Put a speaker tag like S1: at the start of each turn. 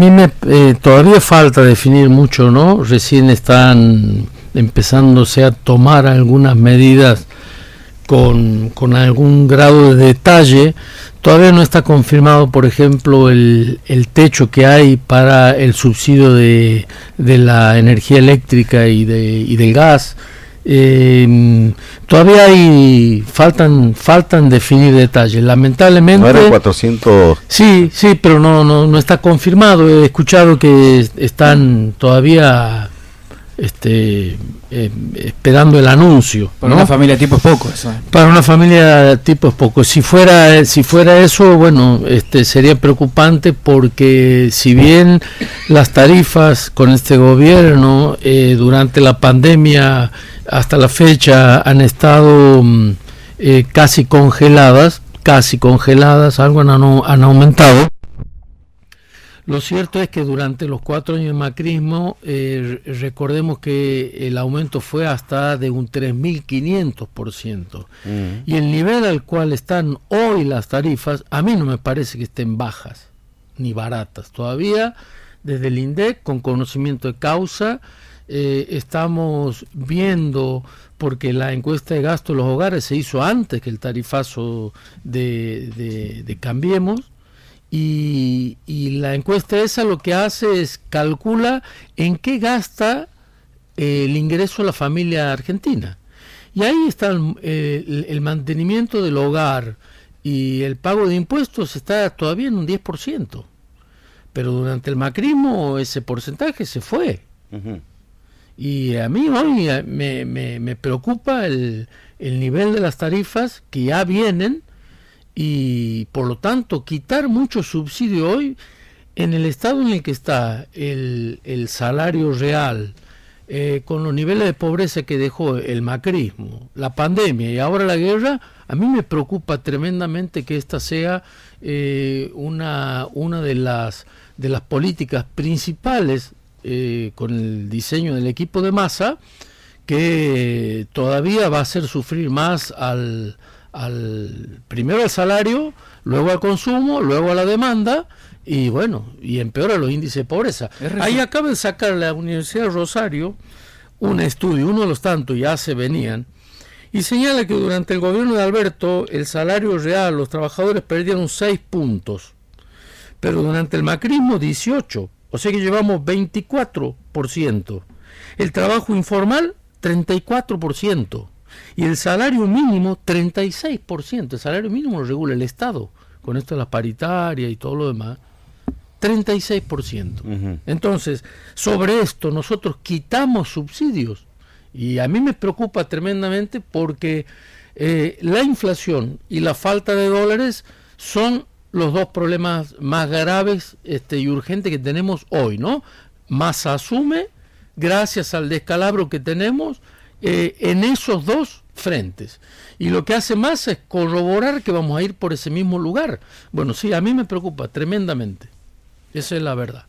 S1: A mí me, eh, todavía falta definir mucho, ¿no? Recién están empezándose a tomar algunas medidas con, con algún grado de detalle. Todavía no está confirmado, por ejemplo, el, el techo que hay para el subsidio de, de la energía eléctrica y, de, y del gas. Eh, todavía hay faltan faltan definir detalles. Lamentablemente.
S2: No 400.
S1: Sí, sí, pero no, no no está confirmado. He escuchado que están todavía este eh, esperando el anuncio.
S3: Para una familia tipo es poco eso.
S1: Para una familia tipo es poco. Si fuera si fuera eso, bueno, este sería preocupante porque si bien las tarifas con este gobierno eh, durante la pandemia hasta la fecha han estado mm, eh, casi congeladas, casi congeladas, algo han, han, aumentado. Lo cierto es que durante los cuatro años de macrismo, eh, recordemos que el aumento fue hasta de un 3.500%. Mm. Y el nivel al cual están hoy las tarifas, a mí no me parece que estén bajas ni baratas. Todavía, desde el INDEC, con conocimiento de causa, eh, estamos viendo, porque la encuesta de gasto de los hogares se hizo antes que el tarifazo de, Cambiemos, y, la encuesta esa lo que hace es calcula en qué gasta eh, el ingreso de la familia argentina. Y ahí está el, el, mantenimiento del hogar y el pago de impuestos está todavía en un 10%. Pero durante el macrismo ese porcentaje se fue. Y a mí hoy me, me, preocupa el, el, nivel de las tarifas que ya vienen y por lo tanto quitar mucho subsidio hoy en el estado en el que está el, el salario real, eh, con los niveles de pobreza que dejó el macrismo, la pandemia y ahora la guerra, a mí me preocupa tremendamente que esta sea eh, una, una de, las, de las políticas principales eh, con el diseño del equipo de masa que todavía va a hacer sufrir más al, al primero al salario, luego al consumo, luego a la demanda y bueno, y empeora los índices de pobreza. Ahí acaba de sacar la Universidad de Rosario un estudio, uno de los tantos ya se venían, y señala que durante el gobierno de Alberto el salario real, los trabajadores perdieron 6 puntos, pero durante el macrismo 18. O sea que llevamos 24%. El trabajo informal, 34%. Y el salario mínimo, 36%. El salario mínimo lo regula el Estado, con esto de la paritaria y todo lo demás. 36%. Entonces, sobre esto nosotros quitamos subsidios. Y a mí me preocupa tremendamente porque eh, la inflación y la falta de dólares son los dos problemas más graves este, y urgentes que tenemos hoy, ¿no? Más asume, gracias al descalabro que tenemos, eh, en esos dos frentes. Y lo que hace más es corroborar que vamos a ir por ese mismo lugar. Bueno, sí, a mí me preocupa tremendamente. Esa es la verdad.